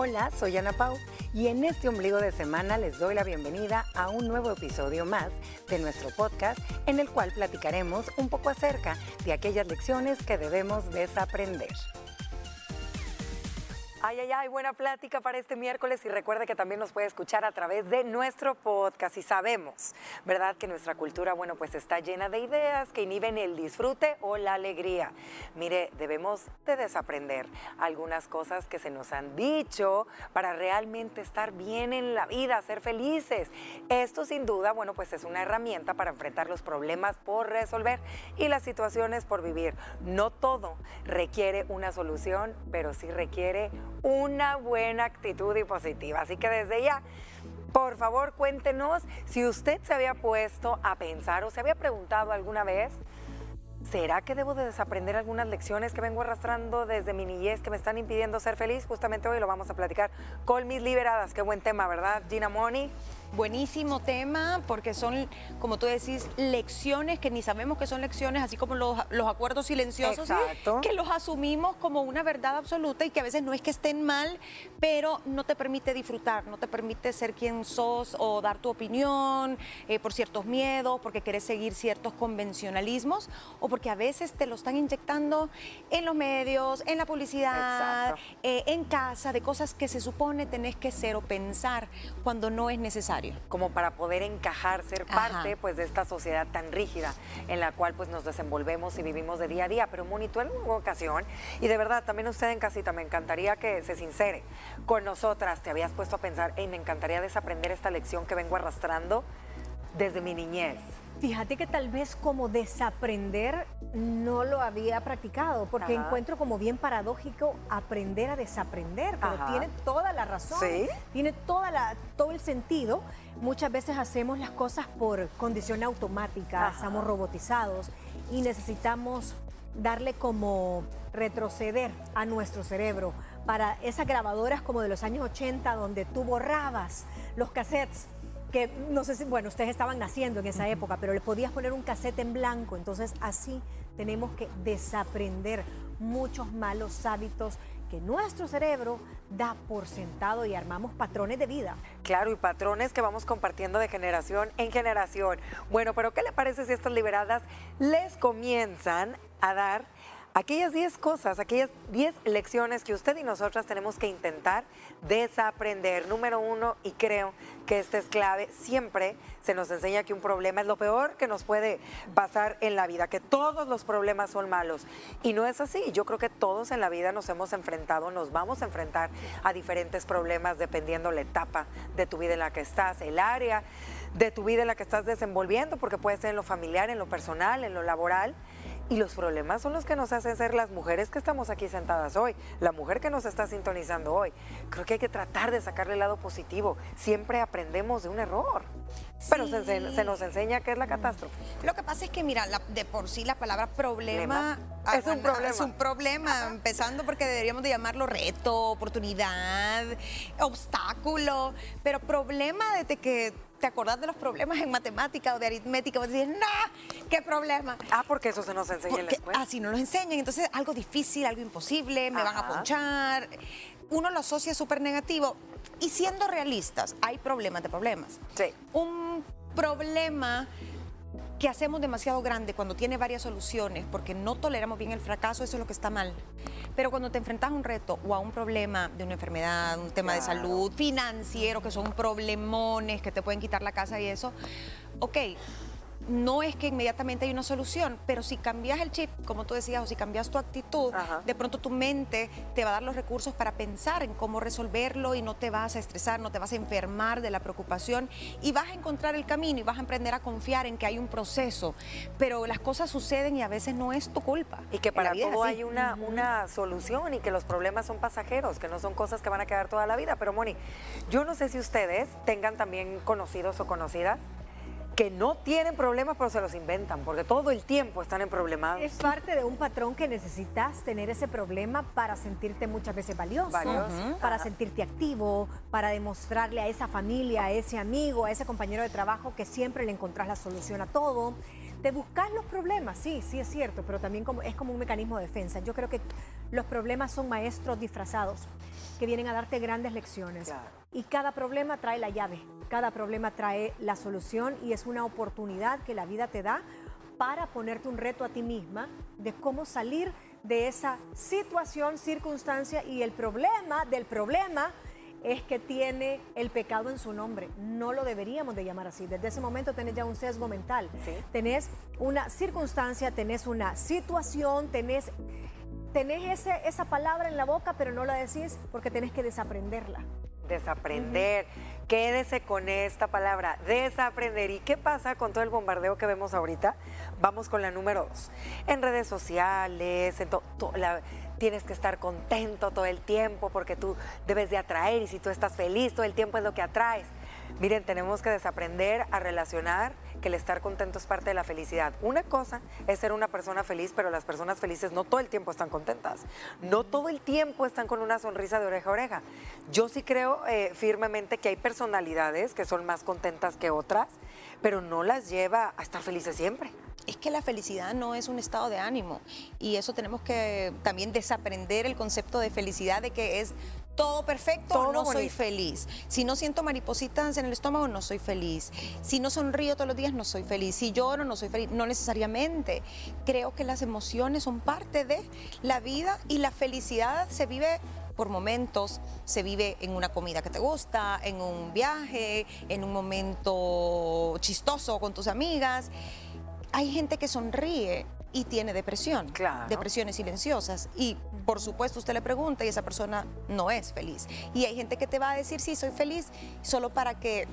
Hola, soy Ana Pau y en este ombligo de semana les doy la bienvenida a un nuevo episodio más de nuestro podcast en el cual platicaremos un poco acerca de aquellas lecciones que debemos desaprender. Ay, ay, ay, buena plática para este miércoles y recuerde que también nos puede escuchar a través de nuestro podcast y sabemos, ¿verdad? Que nuestra cultura, bueno, pues está llena de ideas que inhiben el disfrute o la alegría. Mire, debemos de desaprender algunas cosas que se nos han dicho para realmente estar bien en la vida, ser felices. Esto sin duda, bueno, pues es una herramienta para enfrentar los problemas por resolver y las situaciones por vivir. No todo requiere una solución, pero sí requiere una buena actitud y positiva. Así que desde ya, por favor, cuéntenos si usted se había puesto a pensar o se había preguntado alguna vez, ¿será que debo de desaprender algunas lecciones que vengo arrastrando desde mi niñez que me están impidiendo ser feliz? Justamente hoy lo vamos a platicar con mis liberadas. Qué buen tema, ¿verdad, Gina Moni? Buenísimo tema, porque son, como tú decís, lecciones que ni sabemos que son lecciones, así como los, acuerdos silenciosos, que los asumimos como una verdad absoluta y que a veces no es que estén mal, pero no te permite disfrutar, no te permite ser quien sos o dar tu opinión eh, por ciertos miedos, porque quieres seguir ciertos convencionalismos o porque a veces te lo están inyectando en los medios, en la publicidad, eh, en casa, de cosas que se supone tenés que ser o pensar cuando no es necesario. Como para poder encajar, ser parte pues de esta sociedad tan rígida en la cual pues nos desenvolvemos y vivimos de día a día. Pero Moni, tú en una ocasión, y de verdad también usted en casita, me encantaría que se sincere con nosotras, te habías puesto a pensar, hey, me encantaría desaprender esta lección que vengo arrastrando desde mi niñez. Fíjate que tal vez como desaprender no lo había practicado, porque encuentro como bien paradójico aprender a desaprender, pero tiene toda la razón, tiene toda la, todo el sentido. Muchas veces hacemos las cosas por condición automática, estamos robotizados y necesitamos darle como retroceder a nuestro cerebro para esas grabadoras como de los años 80 donde tú borrabas los cassettes que no sé si, bueno, ustedes estaban naciendo en esa época, pero le podías poner un cassette en blanco, entonces así tenemos que desaprender muchos malos hábitos que nuestro cerebro da por sentado y armamos patrones de vida. Claro, y patrones que vamos compartiendo de generación en generación. Bueno, pero ¿qué le parece si estas liberadas les comienzan a dar aquellas 10 cosas, aquellas 10 lecciones que usted y nosotras tenemos que intentar desaprender. Número uno, y creo que esta es clave, siempre se nos enseña que un problema es lo peor que nos puede pasar en la vida, que todos los problemas son malos. Y no es así. Yo creo que todos en la vida nos hemos enfrentado, nos vamos a enfrentar a diferentes problemas dependiendo la etapa de tu vida en la que estás, el área de tu vida en la que estás desenvolviendo, porque puede ser en lo familiar, en lo personal, en lo laboral. Y los problemas son los que nos hacen ser las mujeres que estamos aquí sentadas hoy, la mujer que nos está sintonizando hoy. Creo que hay que tratar de sacarle el lado positivo. Siempre aprendemos de un error. Pero se, nos enseña que es la catástrofe. Lo que pasa es que, mira, de por sí la palabra problema, es un problema. Es un problema, empezando porque deberíamos de llamarlo reto, oportunidad, obstáculo, pero problema desde que te acordás de los problemas en matemática o de aritmética, vos decís, no, ¿qué problema? Ah, porque eso se nos enseña en la escuela. Ah, no nos enseñan, entonces algo difícil, algo imposible, me van a ponchar. Uno lo asocia súper negativo. Y siendo realistas, hay problemas de problemas. Sí. Un problema que hacemos demasiado grande cuando tiene varias soluciones porque no toleramos bien el fracaso, eso es lo que está mal. Pero cuando te enfrentas a un reto o a un problema de una enfermedad, un tema de salud, financiero, que son problemones que te pueden quitar la casa y eso, ok, no es que inmediatamente hay una solución, pero si cambias el chip, como tú decías, o si cambias tu actitud, de pronto tu mente te va a dar los recursos para pensar en cómo resolverlo y no te vas a estresar, no te vas a enfermar de la preocupación y vas a encontrar el camino y vas a aprender a confiar en que hay un proceso. Pero las cosas suceden y a veces no es tu culpa. Y que para todo hay una, una solución y que los problemas son pasajeros, que no son cosas que van a quedar toda la vida. Pero Moni, yo no sé si ustedes tengan también conocidos o conocidas que no tienen problemas pero se los inventan, porque todo el tiempo están en problemas. Es parte de un patrón que necesitas tener ese problema para sentirte muchas veces valioso, para sentirte activo, para demostrarle a esa familia, a ese amigo, a ese compañero de trabajo que siempre le encontrás la solución a todo. Te buscas los problemas, sí, sí es cierto, pero también como, es como un mecanismo de defensa. Yo creo que Los problemas son maestros disfrazados que vienen a darte grandes lecciones. Y cada problema trae la llave, cada problema trae la solución y es una oportunidad que la vida te da para ponerte un reto a ti misma de cómo salir de esa situación, circunstancia y el problema del problema es que tiene el pecado en su nombre. No lo deberíamos de llamar así. Desde ese momento tenés ya un sesgo mental. Tenés una circunstancia, tenés una situación, tenés, tenés ese, esa palabra en la boca, pero no la decís porque tenés que desaprenderla desaprender. Quédese con esta palabra, desaprender. ¿Y qué pasa con todo el bombardeo que vemos ahorita? Vamos con la número dos. En redes sociales, en tienes que estar contento todo el tiempo porque tú debes de atraer y si tú estás feliz todo el tiempo es lo que atraes. Miren, tenemos que desaprender a relacionar que el estar contento es parte de la felicidad. Una cosa es ser una persona feliz, pero las personas felices no todo el tiempo están contentas. No todo el tiempo están con una sonrisa de oreja a oreja. Yo sí creo eh, firmemente que hay personalidades que son más contentas que otras, pero no las lleva a estar felices siempre es que la felicidad no es un estado de ánimo y eso tenemos que también desaprender el concepto de felicidad de que es todo perfecto, no soy feliz. Si no siento maripositas en el estómago, no soy feliz. Si no sonrío todos los días, no soy feliz. Si lloro, no soy feliz. No necesariamente. Creo que las emociones son parte de la vida y la felicidad se vive por momentos, se vive en una comida que te gusta, en un viaje, en un momento chistoso con tus amigas. Hay gente que sonríe y tiene depresión, depresiones silenciosas. Y por supuesto usted le pregunta y esa persona no es feliz. Y hay gente que te va a decir, sí, soy feliz, solo para que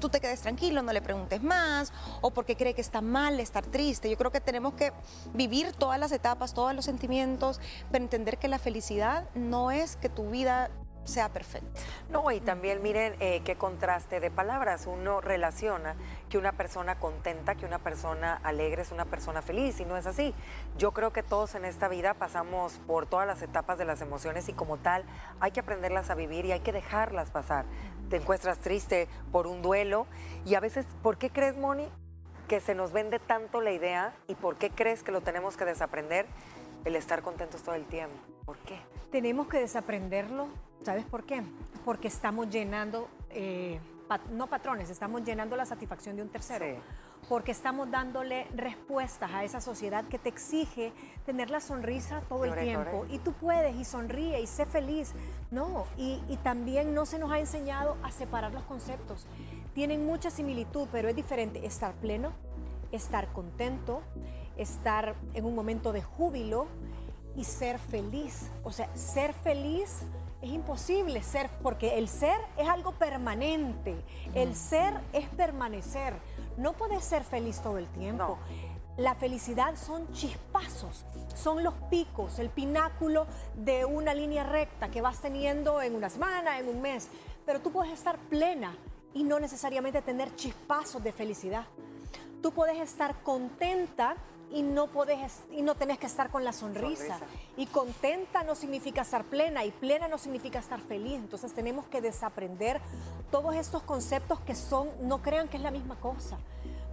tú te quedes tranquilo, no le preguntes más, o porque cree que está mal estar triste. Yo creo que tenemos que vivir todas las etapas, todos los sentimientos, pero entender que la felicidad no es que tu vida sea perfecto. No, y también miren eh, qué contraste de palabras. Uno relaciona que una persona contenta, que una persona alegre es una persona feliz, y no es así. Yo creo que todos en esta vida pasamos por todas las etapas de las emociones y como tal hay que aprenderlas a vivir y hay que dejarlas pasar. Te encuentras triste por un duelo y a veces, ¿por qué crees, Moni, que se nos vende tanto la idea y por qué crees que lo tenemos que desaprender? El estar contentos todo el tiempo. ¿Por qué? Tenemos que desaprenderlo ¿Sabes por qué? Porque estamos llenando, eh, no patrones, estamos llenando la satisfacción de un tercero. Porque estamos dándole respuestas a esa sociedad que te exige tener la sonrisa todo el tiempo. Y tú puedes y sonríe y sé feliz. No, y, y también no se nos ha enseñado a separar los conceptos. Tienen mucha similitud, pero es diferente estar pleno, estar contento, estar en un momento de júbilo y ser feliz. O sea, ser feliz es imposible ser, porque el ser es algo permanente, el ser es permanecer. No puedes ser feliz todo el tiempo. La felicidad son chispazos, son los picos, el pináculo de una línea recta que vas teniendo en una semana, en un mes. Pero tú puedes estar plena y no necesariamente tener chispazos de felicidad. Tú puedes estar contenta y no podés y no tenés que estar con la sonrisa. Y contenta no significa estar plena y plena no significa estar feliz. Entonces tenemos que desaprender todos estos conceptos que son, no crean que es la misma cosa.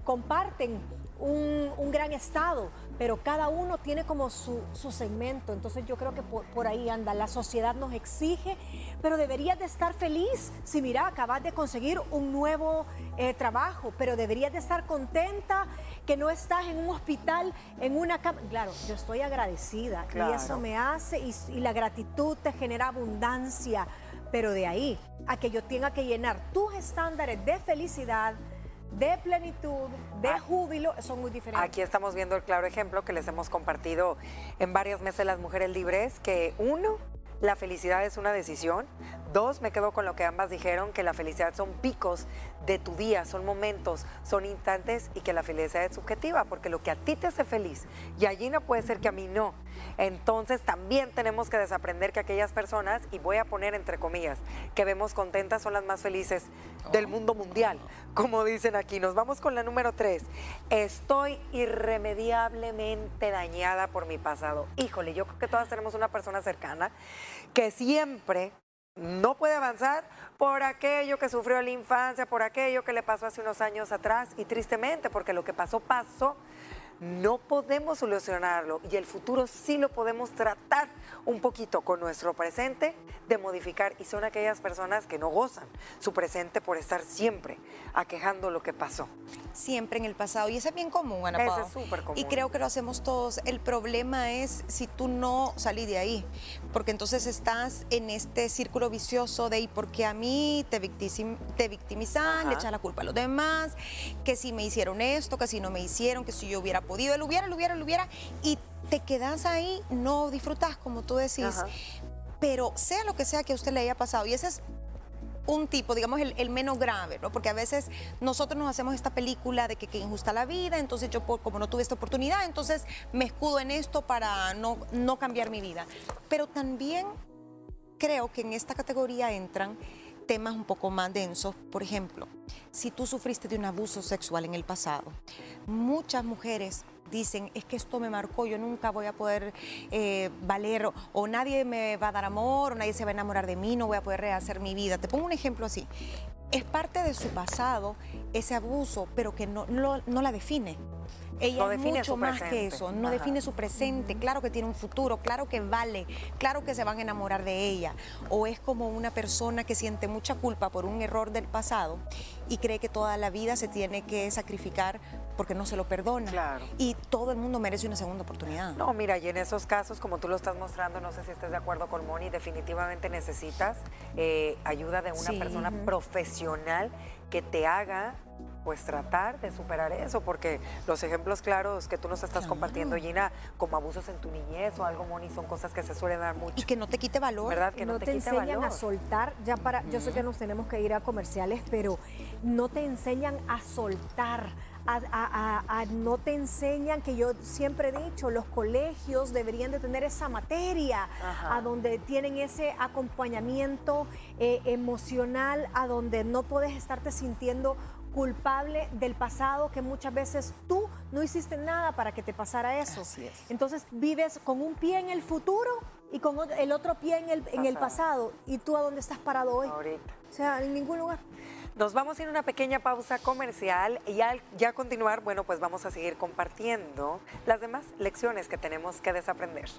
Comparten un, gran estado, pero cada uno tiene como su, segmento. Entonces yo creo que por, ahí anda. La sociedad nos exige, pero deberías de estar feliz. Si mira, acabas de conseguir un nuevo eh, trabajo, pero deberías de estar contenta que no estás en un hospital, en una cama. Claro, yo estoy agradecida y eso me hace, y, y la gratitud te genera abundancia, pero de ahí a que yo tenga que llenar tus estándares de felicidad, de plenitud, de ah. júbilo, son muy diferentes. Aquí estamos viendo el claro ejemplo que les hemos compartido en varias meses las mujeres libres, que uno, la felicidad es una decisión. Dos, me quedo con lo que ambas dijeron, que la felicidad son picos de tu día, son momentos, son instantes y que la felicidad es subjetiva, porque lo que a ti te hace feliz y allí no puede ser que a mí no. Entonces también tenemos que desaprender que aquellas personas, y voy a poner entre comillas, que vemos contentas son las más felices del oh. mundo mundial, como dicen aquí. Nos vamos con la número tres. Estoy irremediablemente dañada por mi pasado. Híjole, yo creo que todas tenemos una persona cercana que siempre no puede avanzar por aquello que sufrió en la infancia, por aquello que le pasó hace unos años atrás y tristemente, porque lo que pasó pasó, no podemos solucionarlo y el futuro sí lo podemos tratar un poquito con nuestro presente de modificar y son aquellas personas que no gozan su presente por estar siempre aquejando lo que pasó. Siempre en el pasado y eso es bien común, Ana Eso es súper común. Y creo que lo hacemos todos. El problema es si tú no salís de ahí, porque entonces estás en este círculo vicioso de ¿y porque a mí te, te victimizan, le echas la culpa a los demás, que si me hicieron esto, que si no me hicieron, que si yo hubiera podido, él hubiera, lo hubiera, lo hubiera, y te quedas ahí, no disfrutas como tú decís. Pero sea lo que sea que a usted le haya pasado, y ese es un tipo, digamos, el, menos grave, ¿no? Porque a veces nosotros nos hacemos esta película de que, que injusta la vida, entonces yo como no tuve esta oportunidad, entonces me escudo en esto para no, no cambiar mi vida. Pero también creo que en esta categoría entran temas un poco más densos. Por ejemplo, si tú sufriste de un abuso sexual en el pasado, muchas mujeres dicen, es que esto me marcó, yo nunca voy a poder eh, valer, o nadie me va a dar amor, o nadie se va a enamorar de mí, no voy a poder rehacer mi vida. Te pongo un ejemplo así. Es parte de su pasado ese abuso, pero que no, no la define. Ella es mucho más que eso, no define su presente, claro que tiene un futuro, claro que vale, claro que se van a enamorar de ella. O es como una persona que siente mucha culpa por un error del pasado y cree que toda la vida se tiene que sacrificar porque no se lo perdona. Claro. Y todo el mundo merece una segunda oportunidad. No, mira, y en esos casos, como tú lo estás mostrando, no sé si estás de acuerdo con Moni, definitivamente necesitas eh, ayuda de una persona profesional que te haga pues tratar de superar eso, porque los ejemplos claros que tú nos estás compartiendo, Gina, como abusos en tu niñez o algo, Moni, son cosas que se suelen dar mucho. Y que no te quite valor. ¿Verdad? Que no, te, enseñan a soltar, ya para, yo sé que nos tenemos que ir a comerciales, pero no te enseñan a soltar. A, no te enseñan, que yo siempre he dicho, los colegios deberían de tener esa materia, a donde tienen ese acompañamiento eh, emocional, a donde no puedes estarte sintiendo culpable del pasado que muchas veces tú no hiciste nada para que te pasara eso. Entonces vives con un pie en el futuro y con el otro pie en el, en el pasado. ¿Y tú a dónde estás parado hoy? Ahorita. O sea, en ningún lugar. Nos vamos a ir a una pequeña pausa comercial y al ya continuar, bueno, pues vamos a seguir compartiendo las demás lecciones que tenemos que desaprender.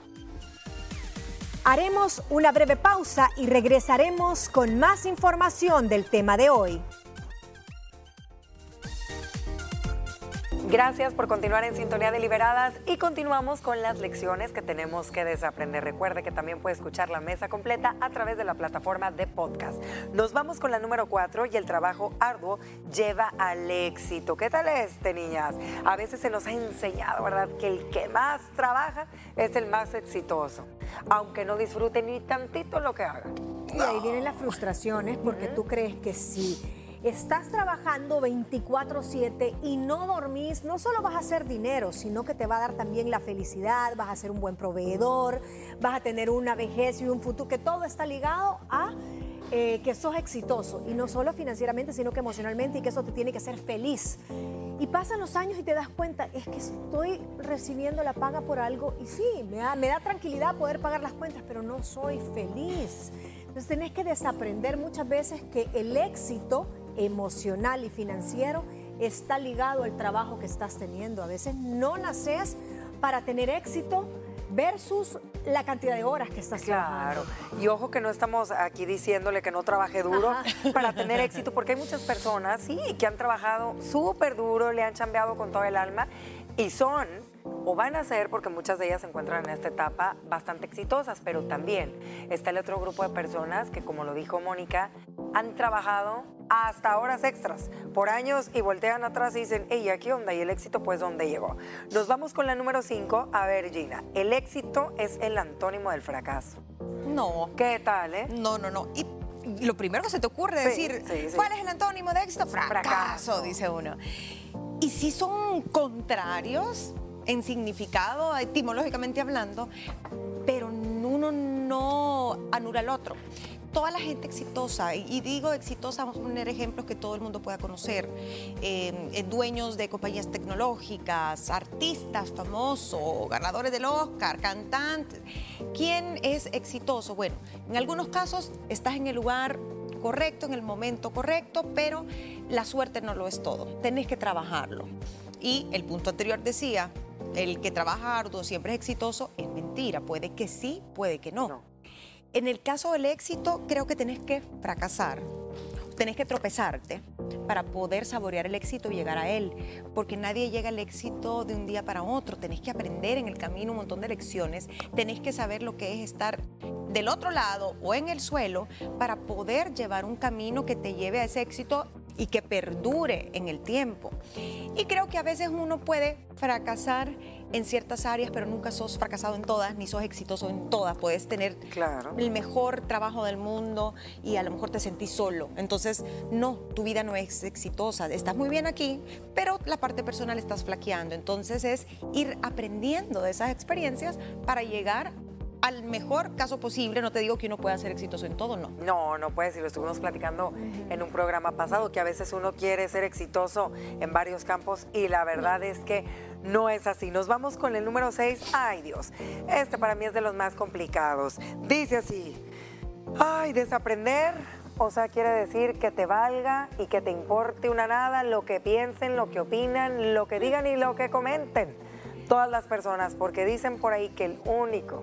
Haremos una breve pausa y regresaremos con más información del tema de hoy. Gracias por continuar en Sintonía Deliberadas y continuamos con las lecciones que tenemos que desaprender. Recuerde que también puede escuchar la mesa completa a través de la plataforma de podcast. Nos vamos con la número cuatro y el trabajo arduo lleva al éxito. ¿Qué tal este, niñas? A veces se nos ha enseñado, ¿verdad?, que el que más trabaja es el más exitoso, aunque no disfrute ni tantito lo que haga. Y ahí vienen las frustraciones porque tú crees que sí estás trabajando 24/7 y no dormís, no solo vas a hacer dinero, sino que te va a dar también la felicidad, vas a ser un buen proveedor, vas a tener una vejez y un futuro, que todo está ligado a eh, que sos exitoso, y no solo financieramente, sino que emocionalmente, y que eso te tiene que hacer feliz. Y pasan los años y te das cuenta, es que estoy recibiendo la paga por algo, y sí, me da, me da tranquilidad poder pagar las cuentas, pero no soy feliz. Entonces tenés que desaprender muchas veces que el éxito emocional y financiero está ligado al trabajo que estás teniendo. A veces no naces para tener éxito versus la cantidad de horas que estás claro. Y ojo que no estamos aquí diciéndole que no trabaje duro para tener éxito, porque hay muchas personas, sí, que han trabajado súper duro, le han chambeado con todo el alma y son o van a ser, porque muchas de ellas se encuentran en esta etapa, bastante exitosas, pero también está el otro grupo de personas que, como lo dijo Mónica, han trabajado hasta horas extras por años y voltean atrás y dicen, hey, ¿aquí onda? Y el éxito, pues, ¿dónde llegó? Nos vamos con la número 5. A ver, Gina, el éxito es el antónimo del fracaso. No. ¿Qué tal, eh? No, no, no. Y lo primero que se te ocurre decir, ¿cuál es el antónimo de éxito? Fracaso, dice uno. Y si son contrarios en significado, etimológicamente hablando, pero uno no anula al otro toda la gente exitosa, y digo exitosa, vamos a poner ejemplos que todo el mundo pueda conocer, eh, eh, dueños de compañías tecnológicas, artistas famosos, ganadores del Oscar, cantantes. ¿Quién es exitoso? Bueno, en algunos casos estás en el lugar correcto, en el momento correcto, pero la suerte no lo es todo, tenés que trabajarlo. Y el punto anterior decía, el que trabaja arduo siempre es exitoso, es mentira. Puede que sí, puede que no. En el caso del éxito, creo que tenés que fracasar, tenés que tropezarte para poder saborear el éxito y llegar a él, porque nadie llega al éxito de un día para otro, tenés que aprender en el camino un montón de lecciones, tenés que saber lo que es estar del otro lado o en el suelo para poder llevar un camino que te lleve a ese éxito y que perdure en el tiempo. Y creo que a veces uno puede fracasar en ciertas áreas, pero nunca sos fracasado en todas, ni sos exitoso en todas. Puedes tener el mejor trabajo del mundo y a lo mejor te sentís solo. Entonces, no, tu vida no es exitosa. Estás muy bien aquí, pero la parte personal estás flaqueando. Entonces es ir aprendiendo de esas experiencias para llegar al mejor caso posible. No te digo que uno pueda ser exitoso en todo, no. No, no puede. Si lo estuvimos platicando en un programa pasado, que a veces uno quiere ser exitoso en varios campos y la verdad es que no es así. Nos vamos con el número 6. Ay, Dios. Este para mí es de los más complicados. Dice así. Ay, desaprender. O sea, quiere decir que te valga y que te importe una nada lo que piensen, lo que opinan, lo que digan y lo que comenten todas las personas, porque dicen por ahí que el único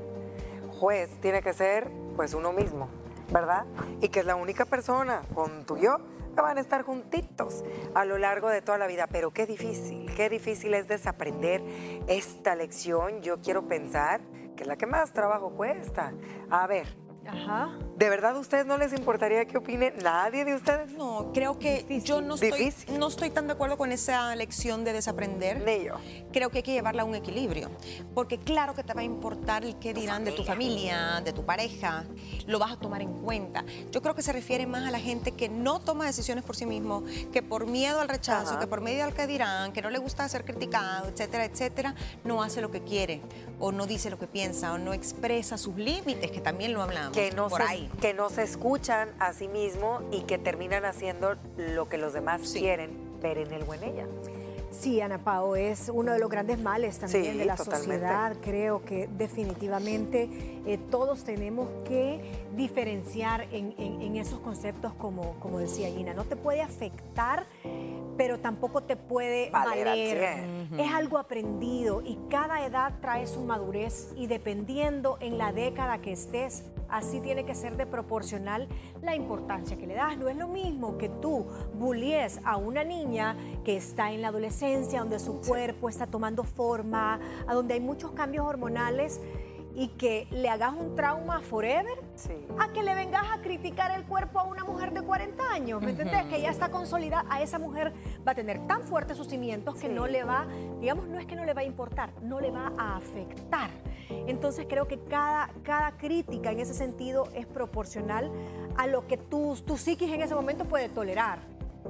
juez tiene que ser pues uno mismo, ¿verdad? Y que es la única persona con tu yo van a estar juntitos a lo largo de toda la vida. Pero qué difícil, qué difícil es desaprender esta lección. Yo quiero pensar que es la que más trabajo cuesta. A ver, Ajá. ¿De verdad a ustedes no les importaría que opine nadie de ustedes? No, creo que yo no estoy, no estoy tan de acuerdo con esa lección de desaprender. Ni yo. Creo que hay que llevarla a un equilibrio. Porque claro que te va a importar el qué dirán de tu familia, de tu pareja. Lo vas a tomar en cuenta. Yo creo que se refiere más a la gente que no toma decisiones por sí mismo, que por miedo al rechazo, que por miedo al que dirán, que no le gusta ser criticado, etcétera, etcétera, no hace lo que quiere, o no dice lo que piensa, o no expresa sus límites, que también lo hablamos que no, se, que no se escuchan a sí mismo y que terminan haciendo lo que los demás quieren ver en él o en ella. Sí, Ana Pao, es uno de los grandes males también de la sociedad. Creo que definitivamente eh, todos tenemos que diferenciar en, esos conceptos, como, como decía Gina. No te puede afectar, pero tampoco te puede valer. Es algo aprendido y cada edad trae su madurez y dependiendo en la década que estés, Así tiene que ser de proporcional la importancia que le das. No es lo mismo que tú bullies a una niña que está en la adolescencia, donde su cuerpo está tomando forma, a donde hay muchos cambios hormonales y que le hagas un trauma forever a que le vengas a criticar el cuerpo a una mujer de 40 años, ¿me? Que ya está consolidada, a esa mujer va a tener tan fuertes sus cimientos que no le va, digamos, no es que no le va a importar, no le va a afectar. Entonces creo que cada, cada crítica en ese sentido es proporcional a lo que tu, tu psiquis en ese momento puede tolerar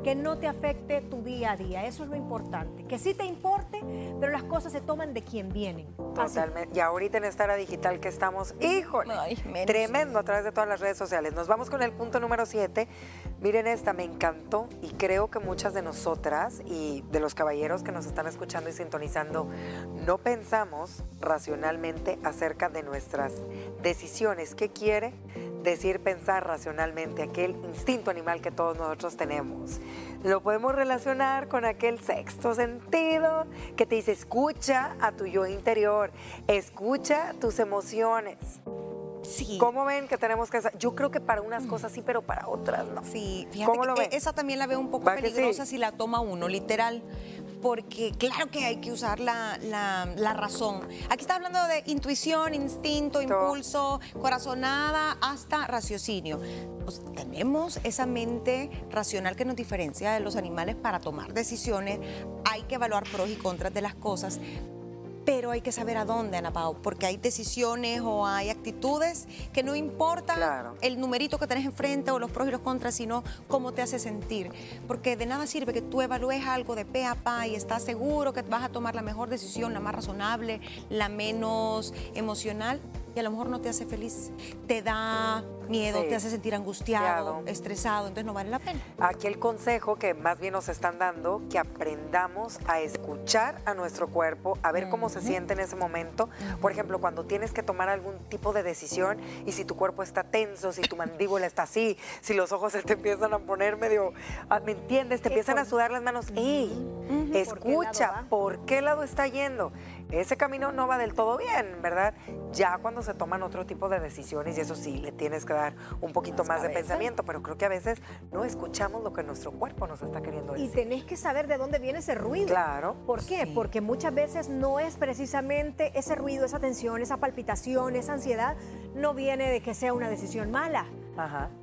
que no te afecte tu día a día. Eso es lo importante. Que sí te importe, pero las cosas se toman de quien vienen. Totalmente. Y ahorita en esta era digital que estamos, híjole, tremendo a través de todas las redes sociales. Nos vamos con el punto número 7. Miren esta, me encantó y creo que muchas de nosotras y de los caballeros que nos están escuchando y sintonizando no pensamos racionalmente acerca de nuestras decisiones. ¿Qué quiere? decir pensar racionalmente, aquel instinto animal que todos nosotros tenemos. Lo podemos relacionar con aquel sexto sentido que te dice escucha a tu yo interior, escucha tus emociones. Sí. ¿Cómo ven que tenemos que Yo creo que para unas cosas sí, pero para otras no. Sí, fíjate ¿Cómo que esa también la veo un poco peligrosa si la toma uno, literal porque claro que hay que usar la, razón. Aquí está hablando de intuición, instinto, impulso, corazonada, hasta raciocinio. Pues, tenemos esa mente racional que nos diferencia de los animales para tomar decisiones. Hay que evaluar pros y contras de las cosas, pero hay que saber a dónde, Ana Pau, porque hay decisiones o hay actitudes que no importa el numerito que tenés enfrente o los pros y los contras, sino cómo te hace sentir. Porque de nada sirve que tú evalúes algo de pe a pa y estás seguro que vas a tomar la mejor decisión, la más razonable, la menos emocional, y a lo mejor no te hace feliz, te da miedo, te hace sentir angustiado, estresado, entonces no vale la pena. Aquí el consejo que más bien nos están dando, que aprendamos a escuchar a nuestro cuerpo, a ver cómo se siente en ese momento. Por ejemplo, cuando tienes que tomar algún tipo de decisión y si tu cuerpo está tenso, si tu mandíbula está así, si los ojos se te empiezan a poner medio, ah, ¿me entiendes? Te empiezan a sudar las manos. ¡Ey! Escucha, ¿por qué lado está yendo? Ese camino no va del todo bien, ¿verdad? Ya cuando se toman otro tipo de decisiones, y eso sí, le tienes que dar un poquito más, de pensamiento, pero creo que a veces no escuchamos lo que nuestro cuerpo nos está queriendo decir. Y tenés que saber de dónde viene ese ruido. Claro. ¿Por qué? Porque muchas veces no es precisamente ese ruido, esa tensión, esa palpitación, esa ansiedad, no viene de que sea una decisión mala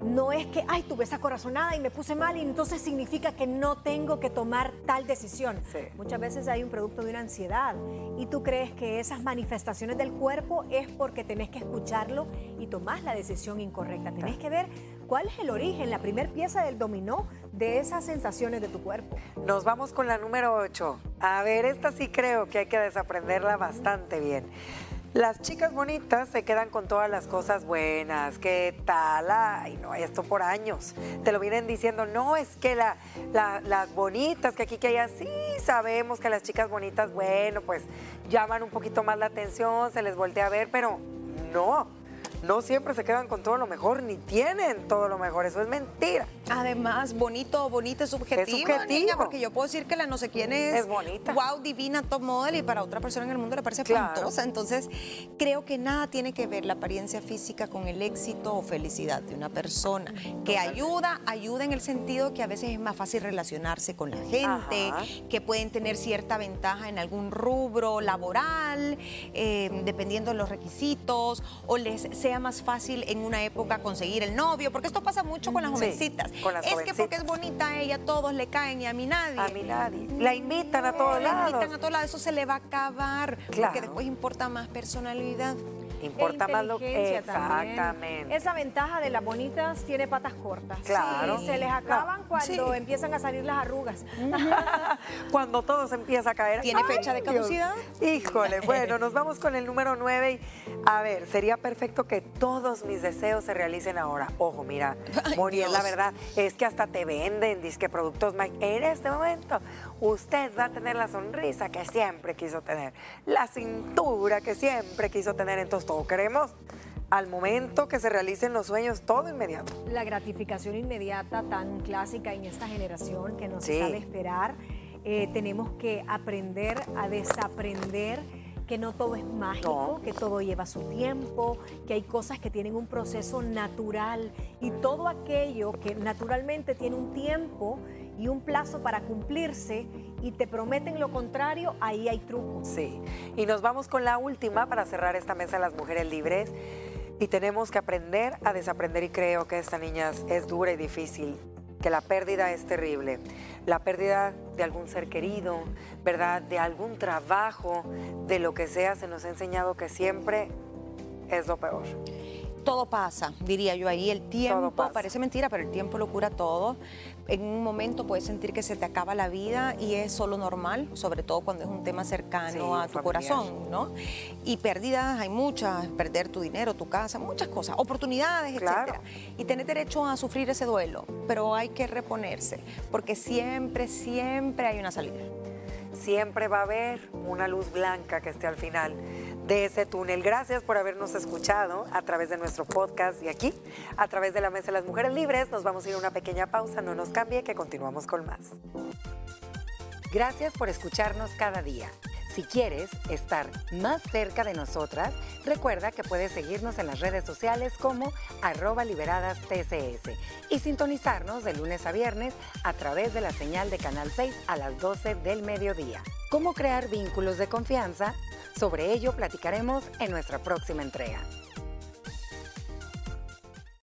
no es que, ay, tuve esa corazonada y me puse mal y entonces significa que no tengo que tomar tal decisión. Muchas veces hay un producto de una ansiedad y tú crees que esas manifestaciones del cuerpo es porque tenés que escucharlo y tomás la decisión incorrecta. Tenés que ver cuál es el origen, la primer pieza del dominó de esas sensaciones de tu cuerpo. Nos vamos con la número 8. A ver, esta sí creo que hay que desaprenderla bastante bien. Las chicas bonitas se quedan con todas las cosas buenas. ¿Qué tal? Ay, no, esto por años. Te lo vienen diciendo, no, es que la, las bonitas, que aquí, que allá, sí sabemos que las chicas bonitas, bueno, pues llaman un poquito más la atención, se les voltea a ver, pero no no siempre se quedan con todo lo mejor, ni tienen todo lo mejor. Eso es mentira. Además, bonito, bonito es subjetivo, es subjetivo. porque yo puedo decir que la no sé quién es, es bonita. Wow, divina, top model, y para otra persona en el mundo le parece claro. Entonces, creo que nada tiene que ver la apariencia física con el éxito o felicidad de una persona. Que ayuda, ayuda en el sentido que a veces es más fácil relacionarse con la gente, que pueden tener cierta ventaja en algún rubro laboral, eh, dependiendo de los requisitos, o les sea más fácil en una época conseguir el novio, porque esto pasa mucho con las jovencitas. es que porque es bonita ella, todos le caen y a mí nadie. A mí nadie. La invitan a todos lados. La invitan a todos lados, eso se le va a acabar, porque después importa más personalidad. Importa más lo que exactamente. Esa ventaja de las bonitas tiene patas cortas. Claro. se les acaban cuando empiezan a salir las arrugas. cuando todo se empieza a caer. ¿Tiene fecha de caducidad? Híjole, bueno, nos vamos con el número 9 y a ver, sería perfecto que todos mis deseos se realicen ahora. Ojo, mira, Moniel, la verdad es que hasta te venden disque productos en este momento usted va a tener la sonrisa que siempre quiso tener, la cintura que siempre quiso tener. Entonces, todo queremos al momento que se realicen los sueños, todo inmediato. La gratificación inmediata tan clásica en esta generación que nos sabe esperar. Eh, tenemos que aprender a desaprender que no todo es mágico, que todo lleva su tiempo, que hay cosas que tienen un proceso natural y todo aquello que naturalmente tiene un tiempo y un plazo para cumplirse y te prometen lo contrario, ahí hay truco. Sí, y nos vamos con la última para cerrar esta mesa de las mujeres libres. Y tenemos que aprender a desaprender y creo que esta niña es dura y difícil, que la pérdida es terrible. La pérdida de algún ser querido, ¿verdad? De algún trabajo, de lo que sea, se nos ha enseñado que siempre es lo peor todo pasa, diría yo ahí. El tiempo, parece mentira, pero el tiempo lo cura todo. En un momento puedes sentir que se te acaba la vida y es solo normal, sobre todo cuando es un tema cercano a tu corazón, ¿no? Y pérdidas hay muchas, perder tu dinero, tu casa, muchas cosas, oportunidades, etcétera. Y tener derecho a sufrir ese duelo, pero hay que reponerse, porque siempre, siempre hay una salida. Siempre va a haber una luz blanca que esté al final de ese túnel. Gracias por habernos escuchado a través de nuestro podcast y aquí, a través de la Mesa de las Mujeres Libres. Nos vamos a ir a una pequeña pausa, no nos cambie, que continuamos con más. Gracias por escucharnos cada día. Si quieres estar más cerca de nosotras, recuerda que puedes seguirnos en las redes sociales como arroba liberadas TCS y sintonizarnos de lunes a viernes a través de la señal de Canal 6 a las 12 del mediodía. ¿Cómo crear vínculos de confianza? Sobre ello platicaremos en nuestra próxima entrega.